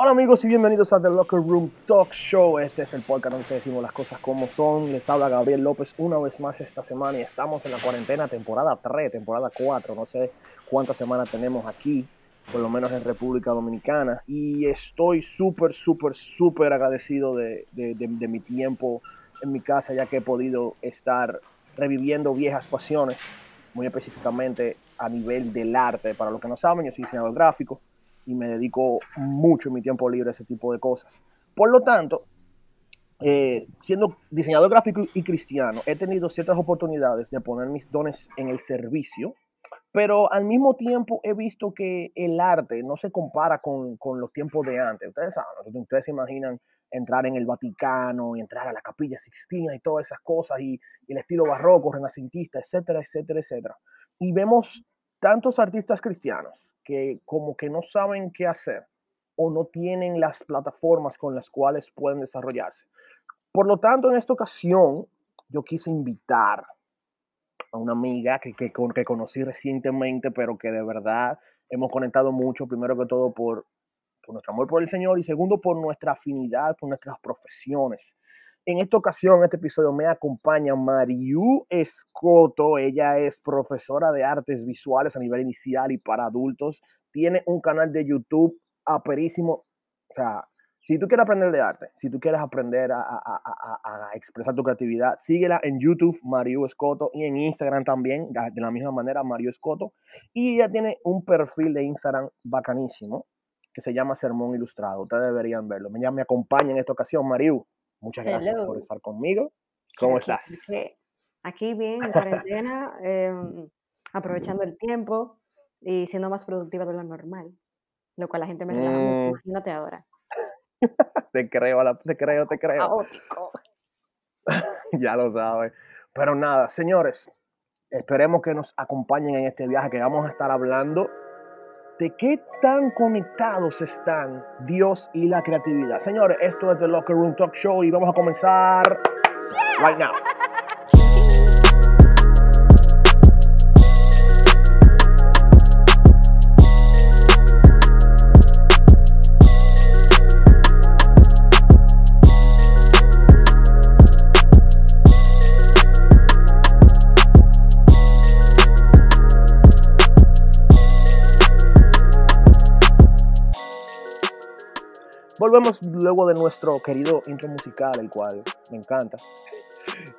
Hola amigos y bienvenidos a The Locker Room Talk Show. Este es el podcast donde decimos las cosas como son. Les habla Gabriel López una vez más esta semana y estamos en la cuarentena temporada 3, temporada 4. No sé cuántas semanas tenemos aquí, por lo menos en República Dominicana. Y estoy súper, súper, súper agradecido de, mi tiempo en mi casa ya que he podido estar reviviendo viejas pasiones, muy específicamente a nivel del arte. Para los que no saben, yo soy diseñador gráfico y me dedico mucho en mi tiempo libre a ese tipo de cosas. Por lo tanto, eh, siendo diseñador gráfico y cristiano, he tenido ciertas oportunidades de poner mis dones en el servicio, pero al mismo tiempo he visto que el arte no se compara con, con los tiempos de antes. Ustedes saben, ustedes se imaginan entrar en el Vaticano y entrar a la Capilla Sixtina y todas esas cosas y, y el estilo barroco, renacentista, etcétera, etcétera, etcétera. Y vemos tantos artistas cristianos que como que no saben qué hacer o no tienen las plataformas con las cuales pueden desarrollarse. Por lo tanto, en esta ocasión, yo quise invitar a una amiga que, que, que conocí recientemente, pero que de verdad hemos conectado mucho, primero que todo por, por nuestro amor por el Señor y segundo por nuestra afinidad, por nuestras profesiones. En esta ocasión, en este episodio, me acompaña Mariu Escoto. Ella es profesora de artes visuales a nivel inicial y para adultos. Tiene un canal de YouTube aperísimo. O sea, si tú quieres aprender de arte, si tú quieres aprender a, expresar tu creatividad, síguela en YouTube, Mariu Escoto, y en Instagram también, de la misma manera, Mariu Escoto. Y ella tiene un perfil de Instagram bacanísimo que se llama Sermón Ilustrado. Ustedes deberían verlo. Ella me acompaña en esta ocasión, Mariu. Muchas gracias Hello. por estar conmigo. ¿Cómo Aquí, estás? aquí, bien, en cuarentena, em, aprovechando el tiempo y siendo más productiva de lo normal, lo cual la gente me relaja mucho. Mm, Imagínate ahora. te creo, te creo, te creo. Caótico. Ya lo sabes. Pero nada, señores, esperemos que nos acompañen en este viaje que vamos a estar hablando de qué tan conectados están Dios y la creatividad. Señores, esto es The Locker Room Talk Show y vamos a comenzar right now. Volvemos luego de nuestro querido intro musical, el cual me encanta.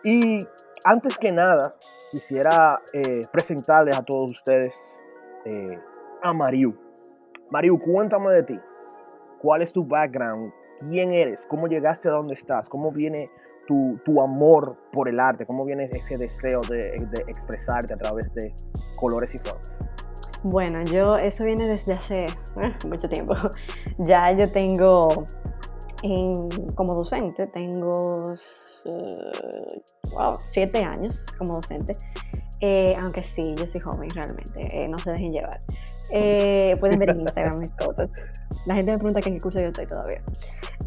Y antes que nada, quisiera eh, presentarles a todos ustedes eh, a Mariu. Mariu, cuéntame de ti. ¿Cuál es tu background? ¿Quién eres? ¿Cómo llegaste a donde estás? ¿Cómo viene tu, tu amor por el arte? ¿Cómo viene ese deseo de, de expresarte a través de colores y formas? Bueno, yo, eso viene desde hace eh, mucho tiempo. Ya yo tengo, en- como docente, tengo wow, siete años como docente. Eh, aunque sí, yo soy joven realmente, eh, no se dejen llevar. Pueden ver en Instagram mis fotos. La gente me pregunta que en qué curso yo estoy todavía.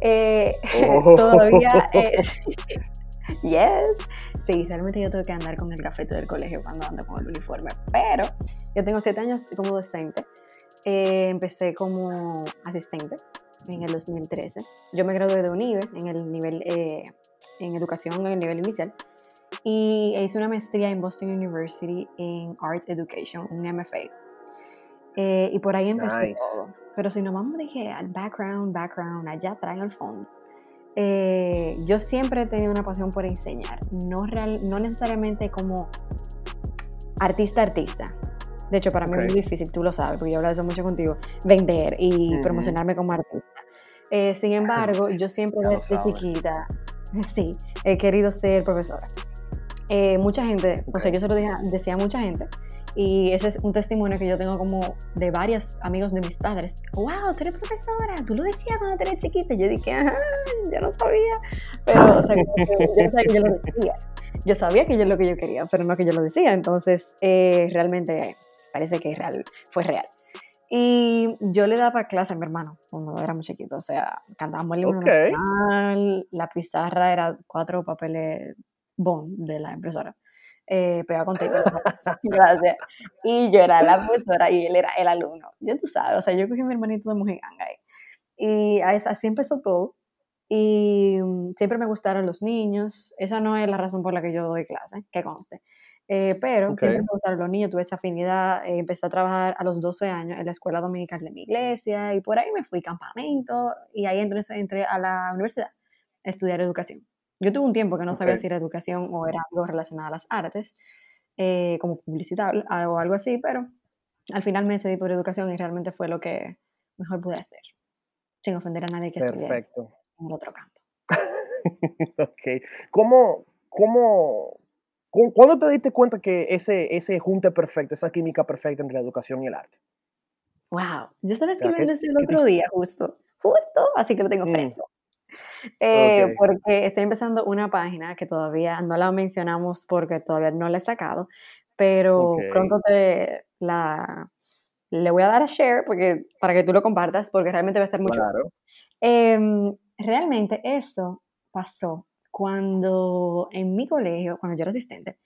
Oh. todavía, yes, sí, realmente yo tengo que andar con el gafete del colegio cuando ando con el uniforme, pero yo tengo siete años como docente. Eh, empecé como asistente en el 2013. Yo me gradué de UNIBE en el nivel eh, en educación en el nivel inicial y hice una maestría en Boston University en Arts Education, un MFA. Eh, y por ahí empezó Nice. todo. Pero si nos vamos dije, al background, background, allá atrás en el fondo. Eh, yo siempre he tenido una pasión por enseñar, no, real, no necesariamente como artista artista. De hecho, para mí es muy difícil, tú lo sabes, porque yo he hablado de eso mucho contigo, vender y promocionarme como artista. Eh, sin embargo, yo siempre desde sabes. chiquita, sí, he querido ser profesora. Eh, mucha gente, o sea, yo se lo dije- decía a mucha gente, y ese es un testimonio que yo tengo como de varios amigos de mis padres. ¡Wow! Tú eres profesora, tú lo decías cuando tú eres chiquita. Yo dije, ajá, yo no sabía. Pero, o sea, yo no sabía que yo lo decía. Yo sabía que yo lo que yo quería, pero no que yo lo decía. Entonces, eh, realmente parece que es real, fue real. Y yo le daba clase a mi hermano cuando era muy chiquito. O sea, cantábamos el himno Ok. nacional, la pizarra era cuatro papeles bond de la impresora. Eh, pegado con tape. Gracias. Y yo era la profesora y él era el alumno. Ya tú sabes, o sea, yo cogí a mi hermanito de mujer ganga ahí. Y así empezó todo. Y mm, siempre me gustaron los niños. Esa no es la razón por la que yo doy clase, que conste. Eh, pero siempre me gustaron los niños, tuve esa afinidad. Eh, empecé a trabajar a los 12 años en la escuela dominical de mi iglesia y por ahí me fui campamento y ahí entonces entré a la universidad a estudiar educación. Yo tuve un tiempo que no sabía si era educación o era algo relacionado a las artes, eh, como publicidad o algo así, pero al final me decidí por educación y realmente fue lo que mejor pude hacer, sin ofender a nadie que Perfecto en el otro campo. ok. ¿Cómo, cómo, ¿Cuándo te diste cuenta que ese, ese junte perfecto, esa química perfecta entre la educación y el arte? Wow, yo estaba escribiendo eso el otro día, justo, justo, así que lo tengo mm. fresco. Eh, porque estoy empezando una página que todavía no la mencionamos porque todavía no la he sacado, pero pronto te la le voy a dar a share porque, para que tú lo compartas porque realmente va a estar mucho. Claro. Em, realmente eso pasó cuando en mi colegio, cuando yo era asistente,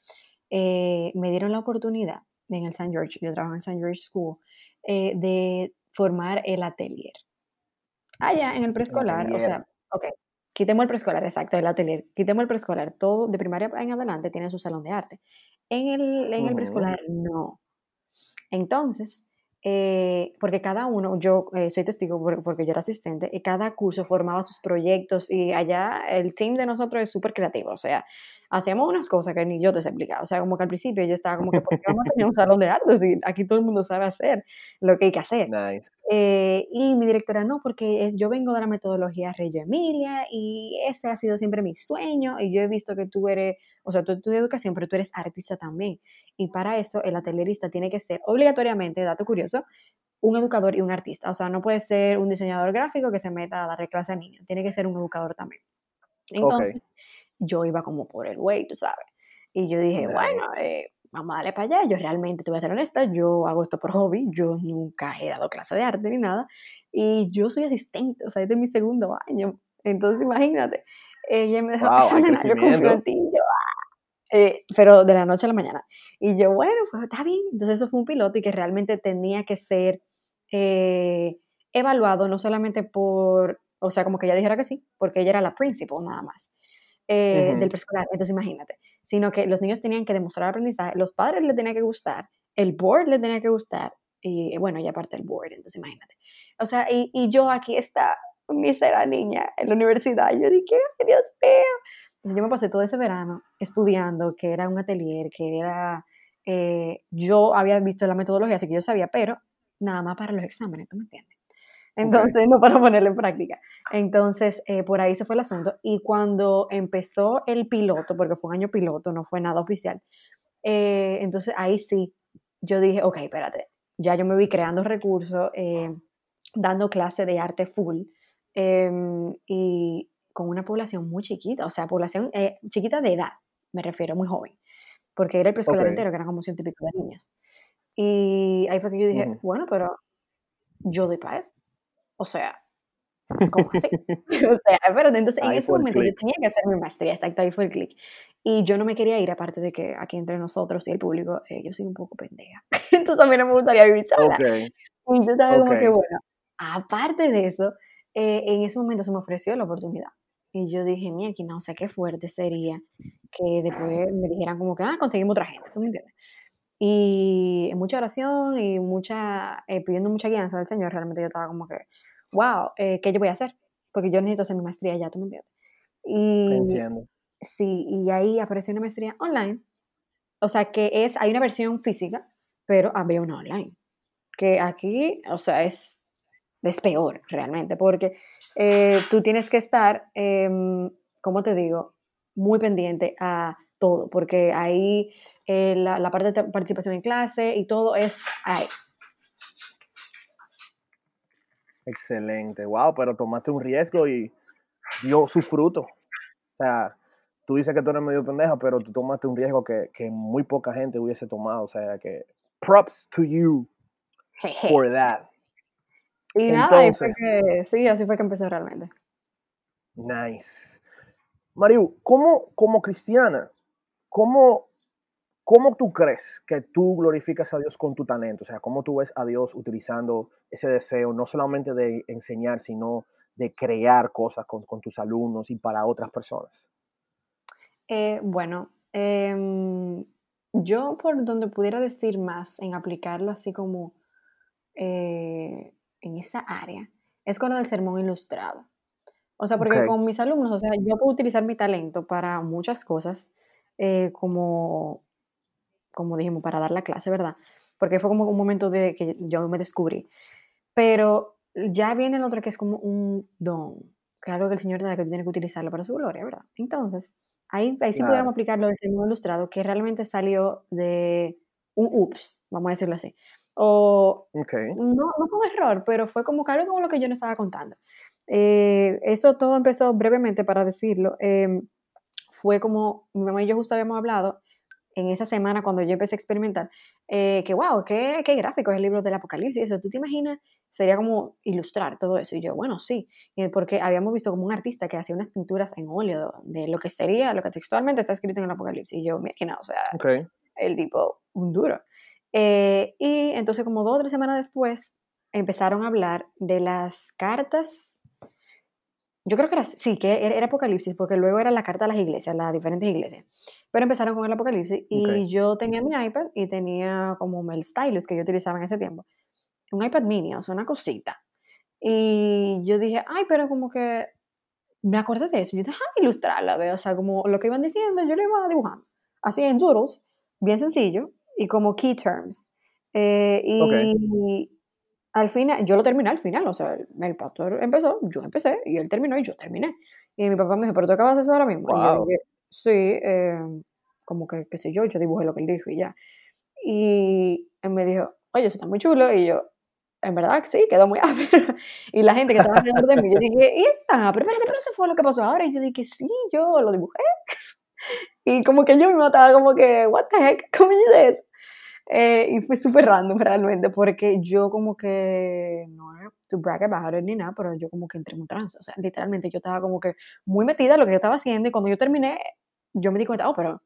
eh, me dieron la oportunidad en el St. George, yo trabajo en St. George School, eh, de formar el atelier. Allá en el preescolar, o sea, ok, quitemos el preescolar, exacto, el atelier, quitemos el preescolar, todo de primaria en adelante tiene su salón de arte. En el, en el preescolar no. Entonces, eh, porque cada uno, yo eh, soy testigo porque yo era asistente, y cada curso formaba sus proyectos y allá el team de nosotros es súper creativo, o sea, hacíamos unas cosas que ni yo te sé explicar, o sea, como que al principio yo estaba como que, ¿por qué vamos a tener un salón de arte? Si aquí todo el mundo sabe hacer lo que hay que hacer. Eh, y mi directora, no, porque yo vengo de la metodología Reyo Emilia y ese ha sido siempre mi sueño y yo he visto que tú eres, o sea, tú estudias educación, pero tú eres artista también. Y para eso el atelierista tiene que ser obligatoriamente, dato curioso, un educador y un artista. O sea, no puede ser un diseñador gráfico que se meta a darle clase a niños, tiene que ser un educador también. Entonces, yo iba como por el way, tú sabes. Y yo dije, bueno, eh, vamos a darle para allá. Yo realmente, te voy a ser honesta, yo hago esto por hobby, yo nunca he dado clase de arte ni nada. Y yo soy asistente, o sea, es mi segundo año. Entonces, imagínate, ella me dejó wow, yo confío en ti, yo, eh, pero de la noche a la mañana. Y yo, bueno, pues está bien. Entonces eso fue un piloto y que realmente tenía que ser eh, evaluado no solamente por, o sea, como que ella dijera que sí, porque ella era la principal nada más. Eh, del preescolar, entonces imagínate, sino que los niños tenían que demostrar aprendizaje, los padres les tenía que gustar, el board le tenía que gustar, y bueno, y aparte el board, entonces imagínate. O sea, y, y yo aquí está, mísera niña en la universidad, yo dije, Dios mío, yo me pasé todo ese verano estudiando, que era un atelier, que era, eh, yo había visto la metodología, así que yo sabía, pero nada más para los exámenes, ¿tú me entiendes? Entonces, no para ponerlo en práctica. Entonces, eh, por ahí se fue el asunto. Y cuando empezó el piloto, porque fue un año piloto, no fue nada oficial, eh, entonces ahí sí, yo dije, ok, espérate, ya yo me vi creando recursos, dando clase de arte full. Em, y con una población muy chiquita, o sea, población eh, chiquita de edad, me refiero, muy joven, porque era el preescolar entero, que eran como ciento y pico de niños. Y ahí fue que yo dije, bueno, pero yo doy para eso. O sea, ¿cómo así? o sea, pero entonces en ese momento yo tenía que hacer mi maestría, exacto, ahí fue el clic. Y yo no me quería ir, aparte de que aquí entre nosotros y el público, eh, yo soy un poco pendeja. entonces a mí no me gustaría vivir sola. Y yo estaba como que, bueno, aparte de eso, eh, en ese momento se me ofreció la oportunidad. Y yo dije, mira, no sé qué fuerte sería que después me dijeran como que, ah, conseguimos otra gente, ¿tú me entiendes? Y mucha oración y mucha, eh, pidiendo mucha guianza del Señor, realmente yo estaba como que, wow, eh, ¿qué yo voy a hacer? Porque yo necesito hacer mi maestría ya, ¿tú me entiendes? Y, Entiendo. Sí, y ahí apareció una maestría online. O sea, que es, hay una versión física, pero había una online. Que aquí, o sea, es es peor realmente, porque eh, tú tienes que estar, eh, como te digo, muy pendiente a todo, porque ahí eh, la, parte de participación en clase y todo es ahí. Excelente, wow, pero tomaste un riesgo y dio su fruto. O sea, tú dices que tú eres medio pendeja, pero tú tomaste un riesgo que, que muy poca gente hubiese tomado. O sea, que props to you for that. Y nada, que, sí, así fue que empecé realmente. Nice. Mariu, ¿cómo como cristiana, cómo ¿cómo tú crees que tú glorificas a Dios con tu talento? O sea, ¿cómo tú ves a Dios utilizando ese deseo, no solamente de enseñar, sino de crear cosas con, tus alumnos y para otras personas? Eh, bueno, em, yo por donde pudiera decir más en aplicarlo así como eh, en esa área, es con lo del sermón ilustrado. O sea, porque con mis alumnos, o sea, yo puedo utilizar mi talento para muchas cosas, eh, como, como dijimos, para dar la clase, ¿verdad? Porque fue como un momento de que yo me descubrí. Pero ya viene el otro que es como un don, claro que el Señor tiene que utilizarlo para su gloria, ¿verdad? Entonces, ahí, ahí sí pudiéramos aplicar lo del sermón ilustrado, que realmente salió de un ups, vamos a decirlo así. O no, no fue un error, pero fue como algo como lo que yo no estaba contando. Eh, eso todo empezó brevemente para decirlo. Em, fue como mi mamá y yo justo habíamos hablado en esa semana cuando yo empecé a experimentar, eh, que wow, qué, qué gráfico es el libro del Apocalipsis, eso, ¿tú te imaginas? Sería como ilustrar todo eso. Y yo, bueno, sí, porque habíamos visto como un artista que hacía unas pinturas en óleo de lo que sería, lo que textualmente está escrito en el Apocalipsis. Y yo, mira, que no, o sea, el tipo, un duro. Eh, y entonces como dos o tres semanas después empezaron a hablar de las cartas, yo creo que era, sí, que era, Apocalipsis, porque luego era la carta a las iglesias, las diferentes iglesias, pero empezaron con el Apocalipsis y yo tenía mi iPad y tenía como el stylus que yo utilizaba en ese tiempo, un iPad mini, o sea, una cosita. Y yo dije, ay, pero como que me acordé de eso, yo dije, ah, ilustrarla, o sea, como lo que iban diciendo, yo lo iba dibujando, así en doodles, bien sencillo, y como key terms. Eh, y al final, yo lo terminé al final, o sea, el, pastor empezó, yo empecé, y él terminó y yo terminé. Y mi papá me dijo, ¿pero tú acabas de eso ahora mismo? Y yo dije, sí, eh, como que, qué sé yo, yo dibujé lo que él dijo y ya. Y él me dijo, oye, eso está muy chulo, y yo, en verdad, sí, quedó muy áspero. y la gente que estaba alrededor de mí, yo dije, ¿y está? Pero espérate, pero eso fue lo que pasó ahora. Y yo dije, sí, yo lo dibujé. y como que yo me mataba como que, what the heck, ¿cómo dices? Eh, y fue súper random realmente, porque yo como que, no to brag about it ni nada, pero yo como que entré en un trance. O sea, literalmente yo estaba como que muy metida en lo que yo estaba haciendo y cuando yo terminé, yo me di cuenta, oh, pero...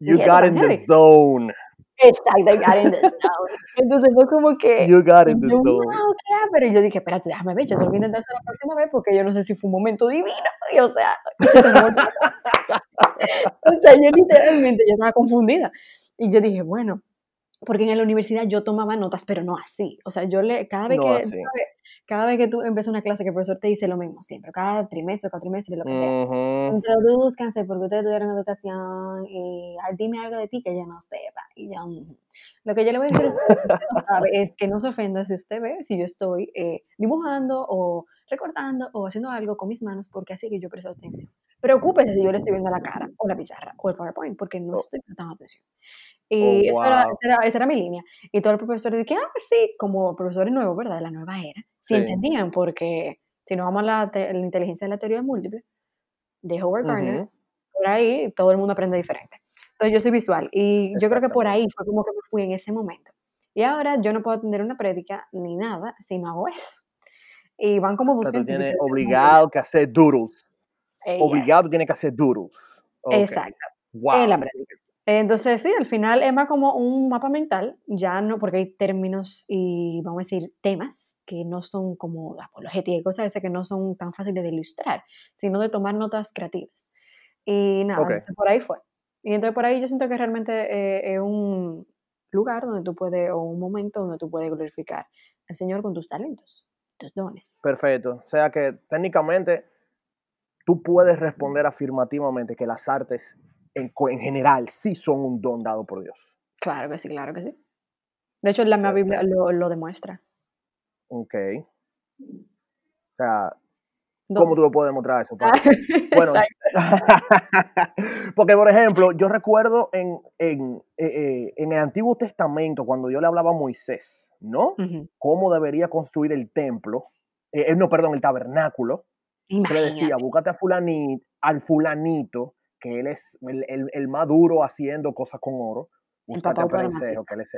You got in the zone. Exacto, I got in the zone. Entonces fue como que... You got in the zone. Wow, pero yo dije, espérate, déjame ver, yo tengo que intentar eso la próxima vez porque yo no sé si fue un momento divino. Y o sea, o sea, yo literalmente, yo estaba confundida. Y yo dije, bueno, porque en la universidad yo tomaba notas, pero no así. O sea, yo le, cada vez que, cada vez que tú empiezas una clase que el profesor te dice lo mismo siempre, cada trimestre, cuatrimestre, lo que sea. Introduzcanse porque ustedes tuvieron educación y dime algo de ti que yo no sepa. Y ya, lo que yo le voy a decir a usted es que no se ofenda si usted ve si yo estoy eh, dibujando o recortando o haciendo algo con mis manos porque así que yo presto atención. Preocúpese si yo le estoy viendo la cara o la pizarra o el PowerPoint porque no oh. estoy prestando atención. Y oh, esa, era, mi línea. Y todos los profesores dijeron, ah, sí, como profesores nuevos, ¿verdad? De la nueva era, sí, entendían porque si nos vamos a la, la, inteligencia de la teoría múltiple de Howard Gardner, por ahí todo el mundo aprende diferente. Entonces yo soy visual y yo creo que por ahí fue como que me fui en ese momento. Y ahora yo no puedo atender una prédica ni nada si no hago eso. Y van como 200. Tienes obligado que hacer doodles. Eh, obligado tiene que hacer doodles. Exacto. Wow. En la. Entonces, sí, al final es más como un mapa mental, ya no, porque hay términos y, vamos a decir, temas que no son como apologética y cosas esas que no son tan fáciles de ilustrar, sino de tomar notas creativas. Y nada, por ahí fue. Y entonces por ahí yo siento que realmente eh, es un lugar donde tú puedes, o un momento donde tú puedes glorificar al Señor con tus talentos, tus dones. Perfecto. O sea que técnicamente tú puedes responder afirmativamente que las artes en, general sí son un don dado por Dios. Claro que sí, claro que sí. De hecho, la Biblia lo, lo demuestra. Ok. O sea, ¿cómo tú lo puedes demostrar eso? Ah, bueno, porque por ejemplo, yo recuerdo en, en, eh, eh, en, el Antiguo Testamento, cuando yo le hablaba a Moisés, ¿no? Cómo debería construir el templo, eh, no, perdón, el tabernáculo. Imagínate. le decía, búscate a fulanito, al fulanito que él es el, el, más duro haciendo cosas con oro. Búscate a Perencejo, que él es...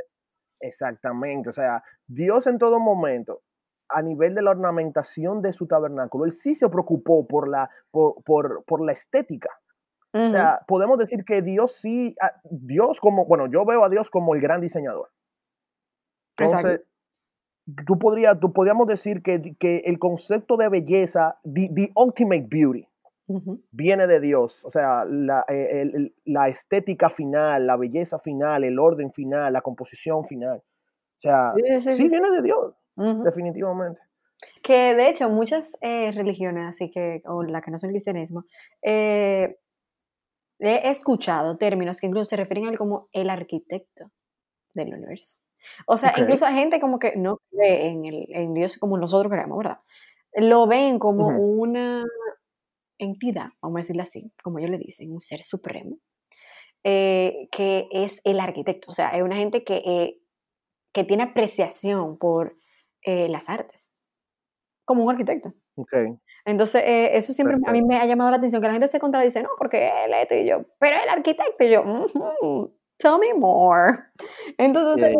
Exactamente, o sea, Dios en todo momento, a nivel de la ornamentación de su tabernáculo, él sí se preocupó por la, por, por, por la estética. O sea, podemos decir que Dios sí, ah, Dios como, bueno, yo veo a Dios como el gran diseñador. Entonces, tú, podrías, tú podríamos decir que, que, el concepto de belleza, the, ultimate beauty, viene de Dios. O sea, la, eh, la, estética final, la belleza final, el orden final, la composición final. O sea, sí, viene de Dios, definitivamente. Que de hecho muchas eh, religiones, así que, o la que no son el cristianismo, eh, he escuchado términos que incluso se refieren a él como el arquitecto del universo. O sea, incluso hay gente como que no cree en, el, en Dios como nosotros creemos, ¿verdad? Lo ven como una entidad, vamos a decirlo así, como ellos le dicen, un ser supremo, eh, que es el arquitecto. O sea, es una gente que, que tiene apreciación por las artes como un arquitecto. Okay. Entonces, eh, eso siempre a mí me ha llamado la atención, que la gente se contradice, no, porque él, esto y yo, pero el arquitecto y yo, tell me more. Entonces,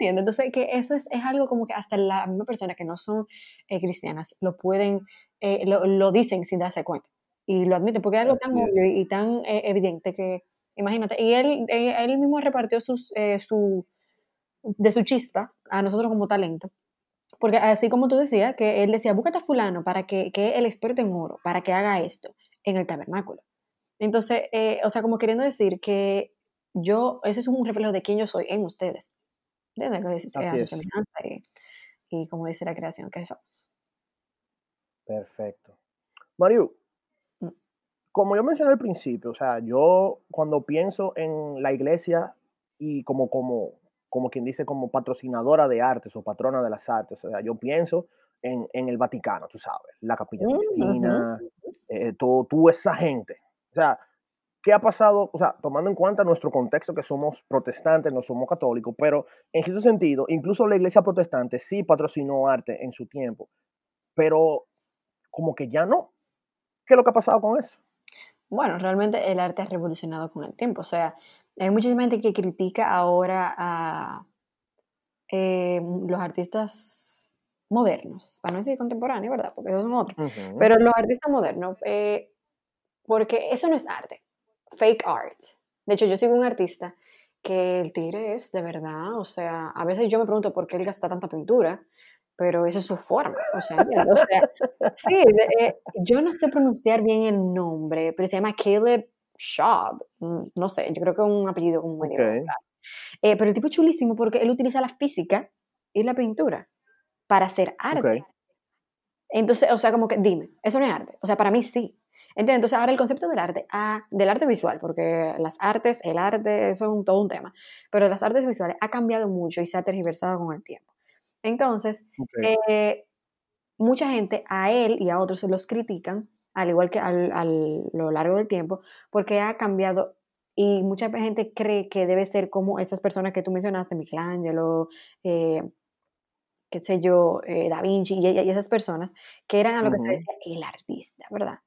Entonces, que eso es, es, algo como que hasta la misma persona que no son eh, cristianas lo pueden, eh, lo, lo, dicen sin darse cuenta y lo admiten, porque es algo tan obvio y, tan evidente que, imagínate, y él, él mismo repartió sus, su, de su chispa a nosotros como talento porque así como tú decías, que él decía, búscate a fulano para que, que el experto en oro, para que haga esto en el tabernáculo. Entonces, eh, o sea, como queriendo decir que yo, ese es un reflejo de quién yo soy en ustedes. ¿Entiendes? Y, y, como dice la creación que somos. Perfecto. Mario, mm. como yo mencioné al principio, o sea, yo cuando pienso en la iglesia y como, como, como quien dice, como patrocinadora de artes o patrona de las artes. O sea, yo pienso en, el Vaticano, tú sabes, la Capilla mm, Sistina, eh, todo, tú, esa gente. O sea, ¿qué ha pasado? O sea, tomando en cuenta nuestro contexto que somos protestantes, no somos católicos, pero en cierto sentido, incluso la iglesia protestante sí patrocinó arte en su tiempo, pero como que ya no. ¿Qué es lo que ha pasado con eso? Bueno, realmente el arte ha revolucionado con el tiempo. O sea, hay muchísima gente que critica ahora a eh, los artistas modernos, para no decir contemporáneos, ¿verdad? Porque esos son otros. Pero los artistas modernos, eh, porque eso no es arte, fake art. De hecho, yo sigo un artista que el tigre es de verdad, o sea, a veces yo me pregunto por qué él gasta tanta pintura, pero esa es su forma, o sea, o sea sí, eh, yo no sé pronunciar bien el nombre, pero se llama Caleb Schaub, mm, no sé, yo creo que es un apellido como medio eh, pero el tipo es chulísimo porque él utiliza la física y la pintura para hacer arte. Entonces, o sea, como que, dime, eso no es arte. O sea, para mí sí. ¿Entiendes? Entonces, ahora el concepto del arte, ah, del arte visual, porque las artes, el arte, eso es todo un tema, pero las artes visuales ha cambiado mucho y se ha tergiversado con el tiempo. Entonces, eh, mucha gente a él y a otros los critican, al igual que a lo largo del tiempo, porque ha cambiado y mucha gente cree que debe ser como esas personas que tú mencionaste, Michelangelo, eh, qué sé yo, eh, Da Vinci y, esas personas, que eran a lo que se decía el artista, ¿verdad?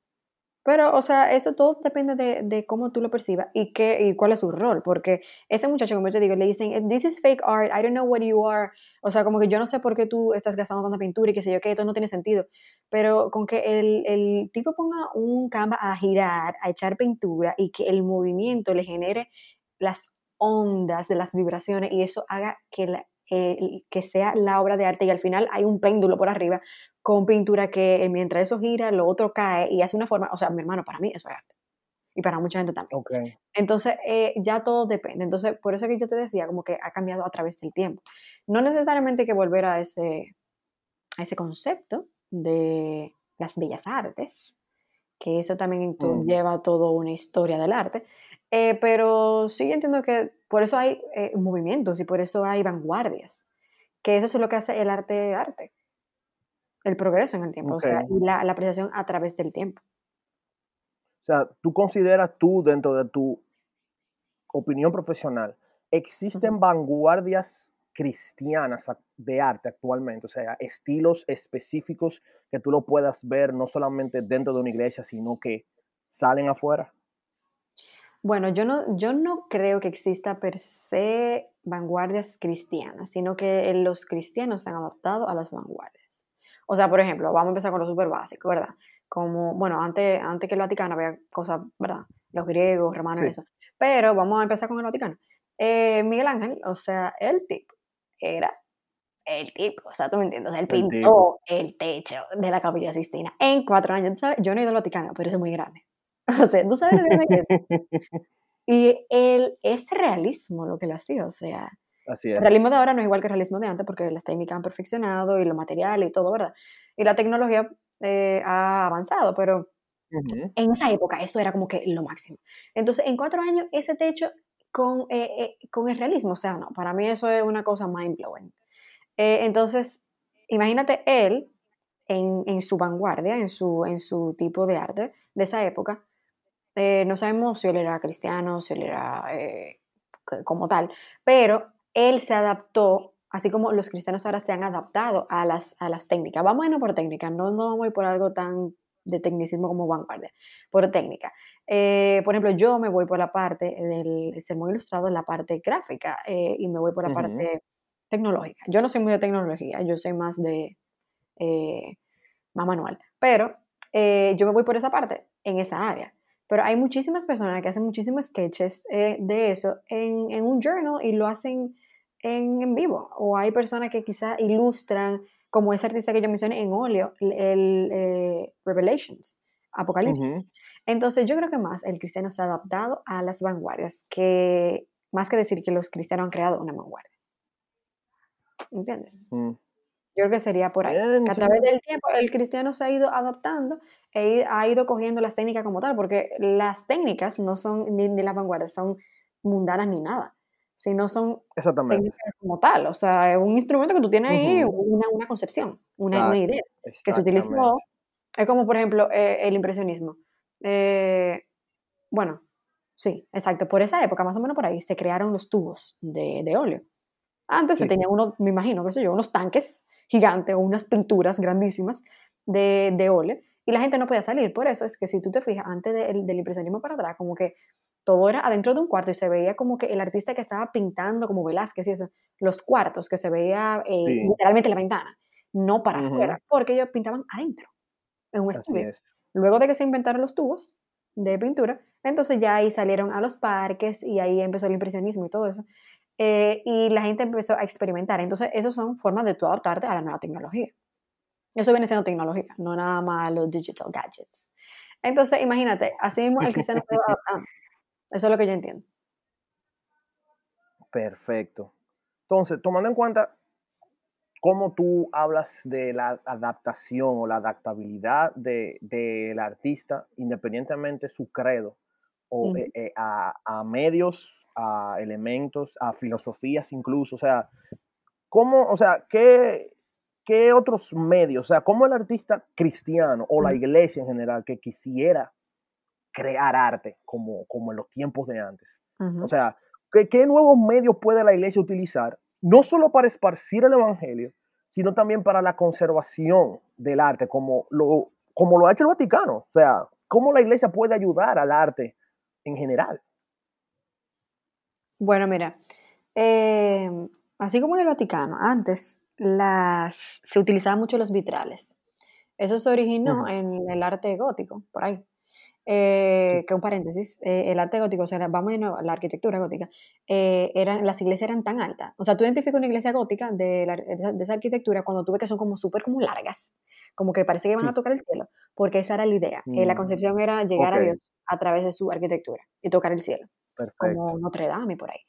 Pero, o sea, eso todo depende de, de, cómo tú lo percibas y, qué, y cuál es su rol. Porque ese muchacho, como yo te digo, le dicen, this is fake art, I don't know what you are. O sea, como que yo no sé por qué tú estás gastando tanta pintura y qué sé yo, que esto no tiene sentido. Pero con que el, el tipo ponga un canvas a girar, a echar pintura y que el movimiento le genere las ondas de las vibraciones y eso haga que la, que sea la obra de arte y al final hay un péndulo por arriba con pintura que eh, mientras eso gira, lo otro cae y hace una forma, o sea, mi hermano, para mí eso es arte. Y para mucha gente también. Entonces, eh, ya todo depende. Entonces, por eso que yo te decía, como que ha cambiado a través del tiempo. No necesariamente hay que volver a ese, a ese concepto de las bellas artes, que eso también mm. lleva toda una historia del arte, eh, pero sí entiendo que por eso hay eh, movimientos y por eso hay vanguardias, que eso es lo que hace el arte arte, el progreso en el tiempo, o sea, y la, apreciación a través del tiempo. O sea, tú consideras tú dentro de tu opinión profesional, ¿existen vanguardias cristianas de arte actualmente? O sea, estilos específicos que tú lo puedas ver no solamente dentro de una iglesia, sino que salen afuera. Bueno, yo no, yo no creo que exista per se vanguardias cristianas, sino que los cristianos se han adaptado a las vanguardias. O sea, por ejemplo, vamos a empezar con lo súper básico, ¿verdad? Como, bueno, antes, antes que el Vaticano había cosas, ¿verdad? los griegos, romanos, eso. Pero vamos a empezar con el Vaticano. Eh, Miguel Ángel, o sea, el tipo era el tipo, o sea, tú me entiendes, él pintó el, techo de la capilla Sistina en cuatro años. ¿sabes? Yo no he ido al Vaticano, pero es muy grande. O sea, tú sabes lo que. Y él es realismo lo que le hacía, o sea, Así es. el realismo de ahora no es igual que el realismo de antes porque las técnicas han perfeccionado y los materiales y todo, ¿verdad? Y la tecnología eh, ha avanzado, pero en esa época eso era como que lo máximo. Entonces, en cuatro años, ese techo con, eh, eh, con el realismo, o sea, no, para mí eso es una cosa mind blowing. entonces, imagínate él en, en, su vanguardia, en su, en su tipo de arte de esa época. No sabemos si él era cristiano, si él era como tal, pero él se adaptó, así como los cristianos ahora se han adaptado a las, a las técnicas. Vamos a irnos por técnica, no, no vamos a ir por algo tan de tecnicismo como vanguardia, por técnica. Eh, por ejemplo, yo me voy por la parte del ser muy ilustrado, la parte gráfica, eh, y me voy por la parte tecnológica. Yo no soy muy de tecnología, yo soy más de, eh, más manual, pero yo me voy por esa parte, en esa área. Pero hay muchísimas personas que hacen muchísimos sketches de eso en, en, un journal y lo hacen en, en vivo. O hay personas que quizás ilustran, como ese artista que yo mencioné en óleo, el, eh, Revelations, Apocalipsis. Entonces yo creo que más el cristiano se ha adaptado a las vanguardias, que más que decir que los cristianos han creado una vanguardia. ¿Entiendes? Mm. Yo creo que sería por ahí. a través del tiempo el cristiano se ha ido adaptando e ha ido cogiendo las técnicas como tal, porque las técnicas no son ni, ni las vanguardias, son mundanas ni nada si no son técnicas como tal. O sea, es un instrumento que tú tienes ahí, una, una, concepción, una, una idea que se utilizó. Es como, por ejemplo, eh, el impresionismo. Eh, bueno, sí, exacto. Por esa época, más o menos por ahí, se crearon los tubos de, de óleo. Antes se tenía uno, me imagino, qué sé yo, unos tanques gigantes o unas pinturas grandísimas de, de óleo y la gente no podía salir. Por eso es que si tú te fijas, antes del impresionismo para atrás, como que todo era adentro de un cuarto y se veía como que el artista que estaba pintando, como Velázquez y eso, los cuartos, que se veía eh, literalmente la ventana, no para afuera, porque ellos pintaban adentro, en un estudio. Luego de que se inventaron los tubos de pintura, entonces ya ahí salieron a los parques y ahí empezó el impresionismo y todo eso. Eh, y la gente empezó a experimentar. Entonces, eso son formas de tú adaptarte a la nueva tecnología. Eso viene siendo tecnología, no nada más los digital gadgets. Entonces, imagínate, así mismo el cristiano se va adaptando. Eso es lo que yo entiendo. Perfecto. Entonces, tomando en cuenta cómo tú hablas de la adaptación o la adaptabilidad del de, artista, independientemente de su credo, o eh, eh, a, medios, a elementos, a filosofías incluso, o sea, ¿cómo, o sea, qué, qué otros medios, o sea, cómo el artista cristiano o la iglesia en general que quisiera crear arte como, como en los tiempos de antes. O sea, ¿qué, nuevos medios puede la iglesia utilizar? No solo para esparcir el evangelio, sino también para la conservación del arte, como lo, como lo ha hecho el Vaticano. O sea, ¿cómo la iglesia puede ayudar al arte en general? Bueno, mira, eh, así como en el Vaticano, antes las, se utilizaban mucho los vitrales. Eso se originó en el arte gótico, por ahí. Eh, que un paréntesis, eh, el arte gótico, o sea, vamos de nuevo, la arquitectura gótica, eh, eran, las iglesias eran tan altas. O sea, tú identificas una iglesia gótica de, esa, arquitectura cuando tú ves que son como súper como largas, como que parece que van a tocar el cielo, porque esa era la idea. la mm, concepción era llegar a Dios a través de su arquitectura y tocar el cielo, como Notre Dame y por ahí.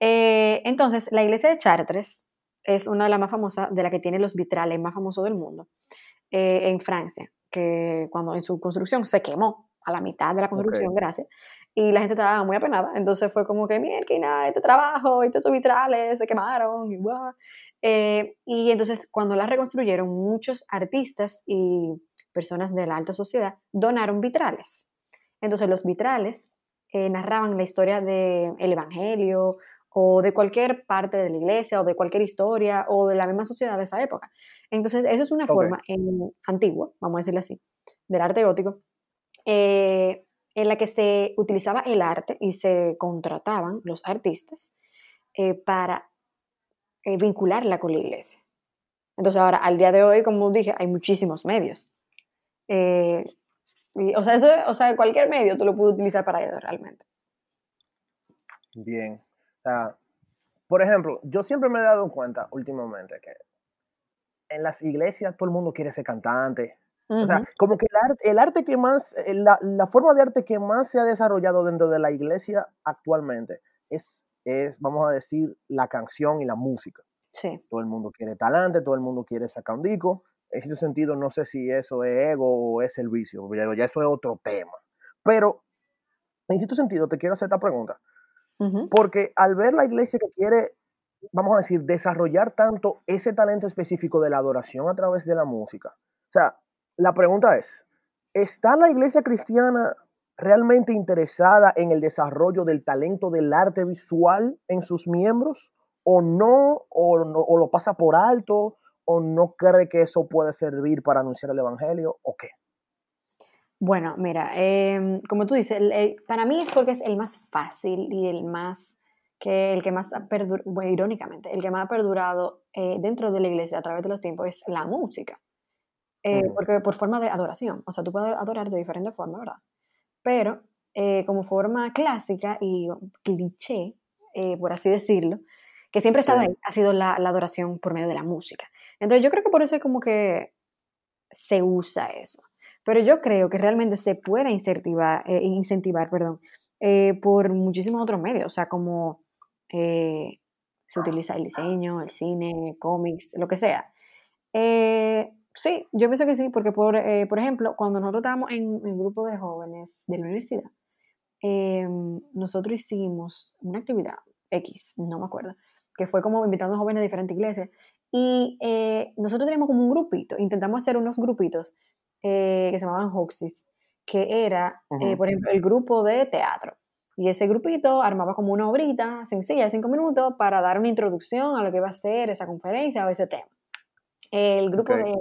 entonces, la iglesia de Chartres es una de las más famosas, de la que tiene los vitrales más famosos del mundo, en Francia, que cuando en su construcción se quemó a la mitad de la construcción, gracias. Y la gente estaba muy apenada. Entonces fue como que, mierda, este trabajo, estos vitrales se quemaron. Y, eh, y entonces cuando la reconstruyeron, muchos artistas y personas de la alta sociedad donaron vitrales. Entonces los vitrales eh, narraban la historia del el Evangelio o de cualquier parte de la iglesia o de cualquier historia o de la misma sociedad de esa época. Entonces eso es una forma en, antigua, vamos a decirlo así, del arte gótico, eh, en la que se utilizaba el arte y se contrataban los artistas eh, para eh, vincularla con la iglesia. Entonces ahora, al día de hoy, como dije, hay muchísimos medios. o sea, eso, o sea, cualquier medio tú lo puedes utilizar para eso realmente. Bien. Sea, por ejemplo, yo siempre me he dado cuenta últimamente que en las iglesias todo el mundo quiere ser cantante. O sea, como que el arte, que más, eh, la, la, forma de arte que más se ha desarrollado dentro de la iglesia actualmente es, es, vamos a decir, la canción y la música. Sí. Todo el mundo quiere talante, todo el mundo quiere sacar un disco. En ese sentido, no sé si eso es ego o es el vicio, ya eso es otro tema. Pero, en cierto sentido, te quiero hacer esta pregunta. Porque al ver la iglesia que quiere, vamos a decir, desarrollar tanto ese talento específico de la adoración a través de la música. O sea, la pregunta es, ¿está la iglesia cristiana realmente interesada en el desarrollo del talento del arte visual en sus miembros? ¿O no? ¿O, no, lo pasa por alto? ¿O no cree que eso puede servir para anunciar el Evangelio? ¿O qué? Bueno, mira, em, como tú dices, para mí es porque es el más fácil y el más que el que más ha perdurado, irónicamente, el que más ha perdurado eh, dentro de la iglesia a través de los tiempos es la música. Eh, porque por forma de adoración, o sea, tú puedes adorar de diferentes formas, ¿verdad? Pero eh, como forma clásica y cliché, por así decirlo, que siempre ha estado ahí, ha sido la, la, adoración por medio de la música. Entonces yo creo que por eso es como que se usa eso. Pero yo creo que realmente se puede incentivar, eh, incentivar perdón, eh, por muchísimos otros medios, o sea, como eh, se utiliza el diseño, el cine, cómics, lo que sea. Sí, yo pienso que sí, porque por, por ejemplo, cuando nosotros estábamos en el grupo de jóvenes de la universidad, nosotros hicimos una actividad X, no me acuerdo, que fue como invitando a jóvenes de diferentes iglesias. Y nosotros teníamos como un grupito, intentamos hacer unos grupitos eh, que se llamaban Hoxis, que era, eh, por ejemplo, el grupo de teatro. Y ese grupito armaba como una obrita sencilla de cinco minutos para dar una introducción a lo que iba a ser esa conferencia o ese tema. El grupo de,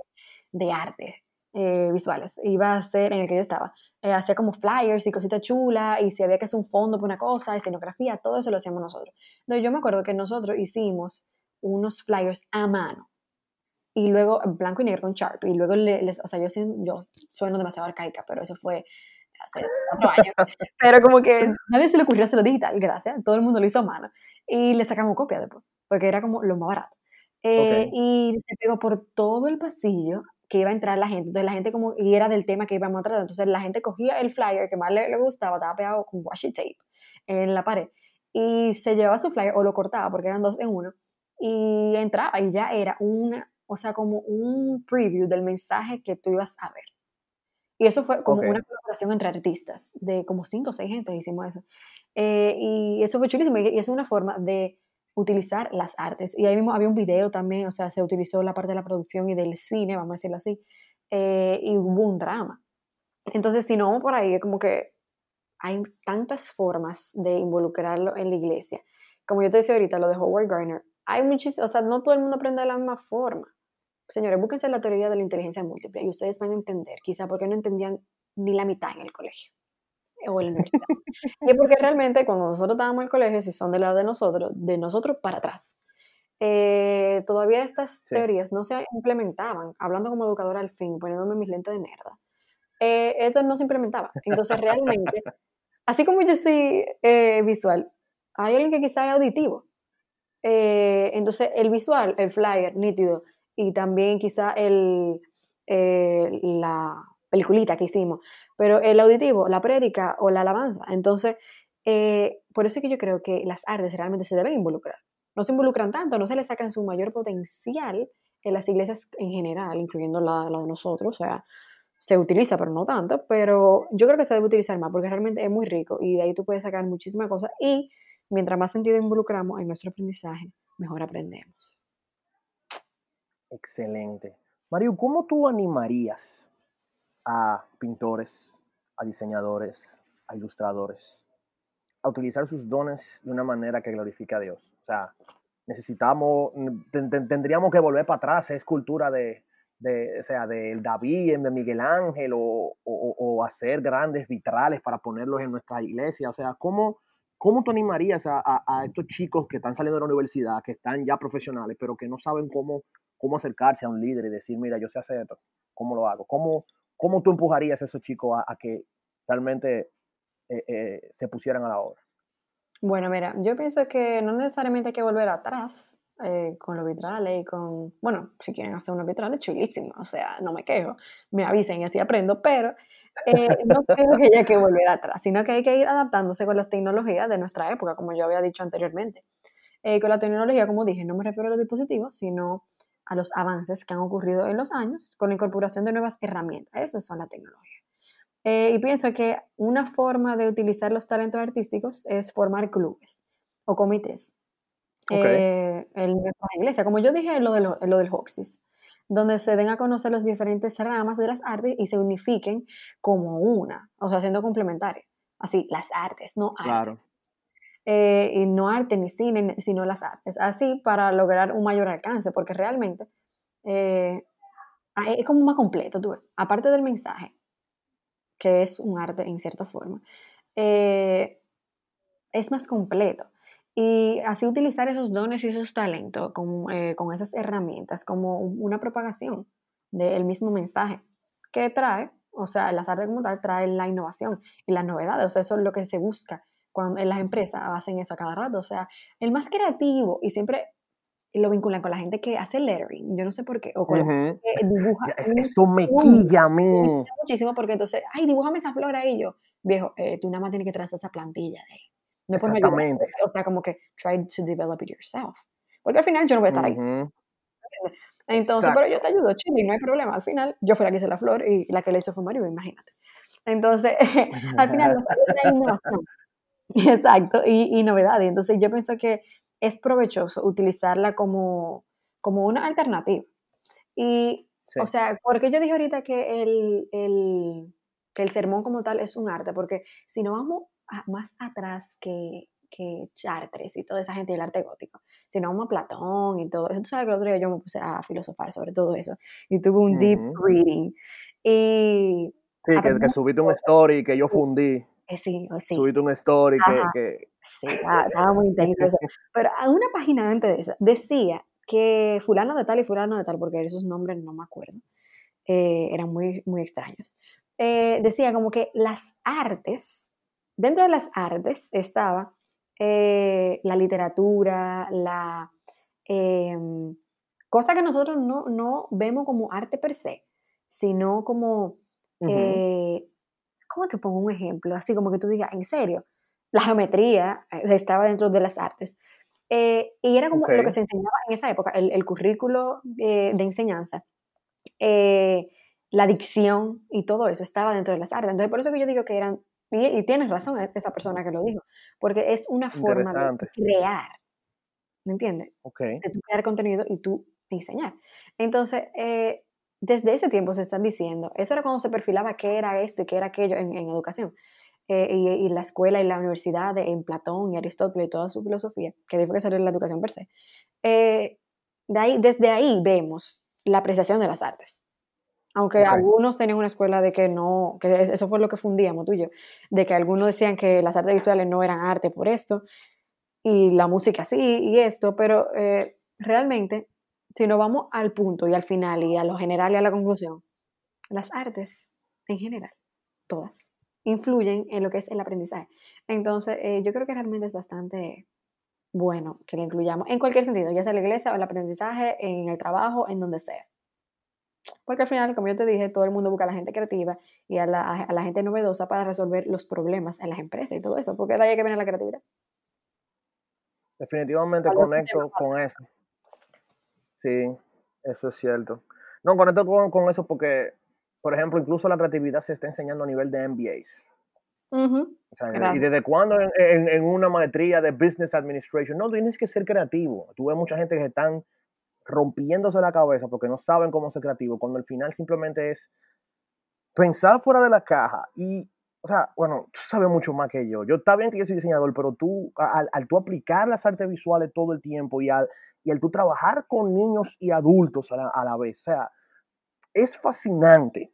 de arte eh, visuales iba a ser en el que yo estaba. hacía como flyers y cositas chulas, y si había que hacer un fondo para una cosa, escenografía, todo eso lo hacíamos nosotros. Entonces yo me acuerdo que nosotros hicimos unos flyers a mano y luego blanco y negro con Sharp. Y luego, les, o sea, yo, yo sueno demasiado arcaica, pero eso fue hace cuatro años. pero como que nadie se le ocurrió hacerlo digital, gracias. Todo el mundo lo hizo a mano. Y le sacamos copia después, porque era como lo más barato. Eh, y se pegó por todo el pasillo que iba a entrar la gente. Entonces la gente como, y era del tema que íbamos a tratar. Entonces la gente cogía el flyer que más le, le gustaba, estaba pegado con washi tape en la pared. Y se llevaba su flyer o lo cortaba porque eran dos en uno. Y entraba y ya era una, o sea, como un preview del mensaje que tú ibas a ver. Y eso fue como una colaboración entre artistas, de como cinco o seis gente hicimos eso. Eh, y eso fue chulísimo, y es una forma de utilizar las artes. Y ahí mismo había un video también, o sea, se utilizó la parte de la producción y del cine, vamos a decirlo así, eh, y hubo un drama. Entonces, si no vamos por ahí, como que hay tantas formas de involucrarlo en la iglesia. Como yo te decía ahorita, lo de Howard Gardner, hay muchísimas, o sea, no todo el mundo aprende de la misma forma. Señores, búsquense la teoría de la inteligencia múltiple y ustedes van a entender, quizá porque no entendían ni la mitad en el colegio o en la universidad. y es porque realmente cuando nosotros estábamos en el colegio, si son de la de nosotros, de nosotros para atrás, eh, todavía estas teorías no se implementaban, hablando como educadora al fin, poniéndome mis lentes de mierda. Eh, esto no se implementaba. Entonces realmente, así como yo soy eh, visual, hay alguien que quizá es auditivo. Eh, entonces el visual, el flyer nítido, y también quizá el, eh, la peliculita que hicimos, pero el auditivo, la prédica o la alabanza. Entonces, eh, por eso es que yo creo que las artes realmente se deben involucrar. No se involucran tanto, no se le sacan su mayor potencial en las iglesias en general, incluyendo la, la de nosotros, o sea, se utiliza, pero no tanto, pero yo creo que se debe utilizar más porque realmente es muy rico y de ahí tú puedes sacar muchísimas cosas y mientras más sentido involucramos en nuestro aprendizaje, mejor aprendemos. Excelente. Mario, ¿cómo tú animarías a pintores, a diseñadores, a ilustradores a utilizar sus dones de una manera que glorifique a Dios? O sea, necesitamos, tendríamos que volver para atrás, es cultura de, de, o sea, del David, de Miguel Ángel, o, o, hacer grandes vitrales para ponerlos en nuestra iglesia. O sea, ¿cómo, cómo tú animarías a, a, estos chicos que están saliendo de la universidad, que están ya profesionales, pero que no saben cómo cómo acercarse a un líder y decir, mira, yo sé hacer esto, ¿cómo lo hago? ¿Cómo, ¿cómo tú empujarías a esos chicos a, que realmente eh, eh, se pusieran a la obra? Bueno, mira, yo pienso que no necesariamente hay que volver atrás eh, con los vitrales y con, bueno, si quieren hacer unos vitrales, chulísimo, o sea, no me quejo, me avisen y así aprendo, pero no creo que haya que volver atrás, sino que hay que ir adaptándose con las tecnologías de nuestra época, como yo había dicho anteriormente. con la tecnología, como dije, no me refiero a los dispositivos, sino a los avances que han ocurrido en los años con la incorporación de nuevas herramientas. Esas son la tecnología. Eh, y pienso que una forma de utilizar los talentos artísticos es formar clubes o comités. Eh, en nuestra iglesia, como yo dije, lo, de lo, lo del Hoxis, donde se den a conocer las diferentes ramas de las artes y se unifiquen como una, o sea, siendo complementarias. Así, las artes, no arte. Claro. Eh, y no arte ni cine, sino las artes. Así para lograr un mayor alcance, porque realmente eh, es como más completo, tú Aparte del mensaje, que es un arte en cierta forma, eh, es más completo. Y así utilizar esos dones y esos talentos con, con esas herramientas como una propagación del mismo mensaje que trae, o sea, las artes como tal traen la innovación y las novedades, o sea, eso es lo que se busca cuando en las empresas hacen eso a cada rato. O sea, el más creativo y siempre lo vinculan con la gente que hace lettering, yo no sé por qué, o con la que dibuja. esto me quilla a mí. Muchísimo porque entonces, ay, dibújame esa flor ahí yo. Viejo, eh, tú nada más tienes que trazar esa plantilla de ahí. No Exactamente. o sea, como que try to develop it yourself. Porque al final yo no voy a estar ahí. Entonces, pero yo te ayudo, chile, no hay problema. Al final, yo fui la que hice la flor y la que le hizo fue Mario, imagínate. Entonces, al final, la innovación. Exacto, y, y novedades. Entonces yo pienso que es provechoso utilizarla como, como una alternativa. Y, o sea, porque yo dije ahorita que el, el, que el sermón como tal es un arte, porque si no vamos más atrás que, que Chartres y toda esa gente del arte gótico, si no vamos a Platón y todo eso, tú sabes que el otro día yo me puse a filosofar sobre todo eso y tuve un deep reading. Y sí, que, que subiste un story que yo fundí. Eh, sí, sí. Subiste un story que, Sí, estaba, muy intenso eso. Pero una página antes de esa decía que fulano de tal y fulano de tal, porque esos nombres no me acuerdo, eh, eran muy, muy extraños. Eh, decía como que las artes, dentro de las artes estaba la literatura, la em, cosa que nosotros no, no, vemos como arte per se, sino como ¿cómo te pongo un ejemplo? Así como que tú digas, en serio, la geometría eh, estaba dentro de las artes. Eh, y era como lo que se enseñaba en esa época, el, currículo de, enseñanza, eh, la dicción y todo eso estaba dentro de las artes. Entonces, por eso que yo digo que eran, y, tienes razón esa persona que lo dijo, porque es una forma de crear, ¿me entiendes? De crear contenido y tú enseñar. Entonces, desde ese tiempo se están diciendo, eso era cuando se perfilaba qué era esto y qué era aquello en, educación. Eh, y, la escuela y la universidad en Platón y Aristóteles y toda su filosofía, que después que salió la educación per se. Eh, de ahí, desde ahí vemos la apreciación de las artes. Aunque algunos tenían una escuela de que no, que eso fue lo que fundíamos tú y yo, de que algunos decían que las artes visuales no eran arte por esto, y la música sí, y esto, pero eh, realmente si nos vamos al punto y al final y a lo general y a la conclusión, las artes en general, todas, influyen en lo que es el aprendizaje. Entonces, eh, yo creo que realmente es bastante bueno que lo incluyamos en cualquier sentido, ya sea en la iglesia o el aprendizaje, en el trabajo, en donde sea. Porque al final, como yo te dije, todo el mundo busca a la gente creativa y a la, a la gente novedosa para resolver los problemas en las empresas y todo eso, porque de ahí que viene la creatividad. Definitivamente conecto con eso. Sí, eso es cierto. No, conecto con, con eso porque, por ejemplo, incluso la creatividad se está enseñando a nivel de MBAs. ¿Y desde cuándo en, una maestría de Business Administration? No, tienes que ser creativo. Tuve mucha gente que están rompiéndose la cabeza porque no saben cómo ser creativo, cuando al final simplemente es pensar fuera de la caja y, o sea, bueno, tú sabes mucho más que yo. Yo está bien que yo soy diseñador, pero tú, al, al tú aplicar las artes visuales todo el tiempo y al, y el tú trabajar con niños y adultos a la, vez. O sea, es fascinante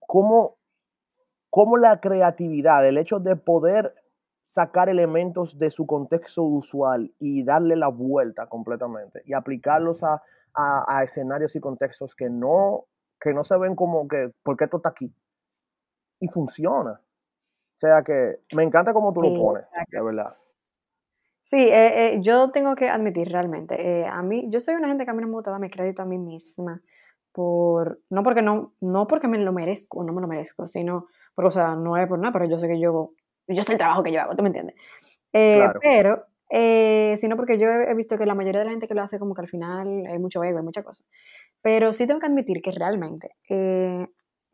cómo, cómo, la creatividad, el hecho de poder sacar elementos de su contexto usual y darle la vuelta completamente y aplicarlos a, a, escenarios y contextos que no que no se ven como que, ¿por qué esto está aquí? Y funciona. O sea que me encanta cómo tú lo pones, de verdad. Sí, eh, eh, yo tengo que admitir realmente, eh, a mí, yo soy una gente que a mí no me gusta darme crédito a mí misma, por, no porque no, no porque me lo merezco, no me lo merezco, sino, porque, o sea, no es por nada, pero yo sé que yo, yo sé el trabajo que yo hago, ¿tú me entiendes? Pero, sino porque yo he visto que la mayoría de la gente que lo hace como que al final hay mucho ego, hay muchas cosas. Pero sí tengo que admitir que realmente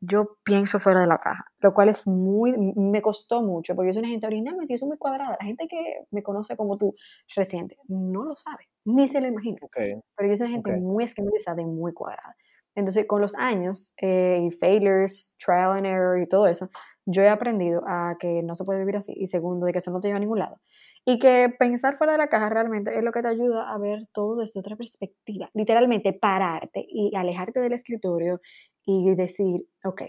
yo pienso fuera de la caja, lo cual es muy, me costó mucho, porque yo soy una gente originalmente, yo soy muy cuadrada. La gente que me conoce como tú reciente no lo sabe, ni se lo imagina. Pero yo soy una gente muy esquematizada y muy cuadrada. Entonces, con los años eh, y failures, trial and error y todo eso, yo he aprendido a que no se puede vivir así. Y segundo, de que eso no te lleva a ningún lado. Y que pensar fuera de la caja realmente es lo que te ayuda a ver todo desde otra perspectiva. Literalmente pararte y alejarte del escritorio y decir, ok,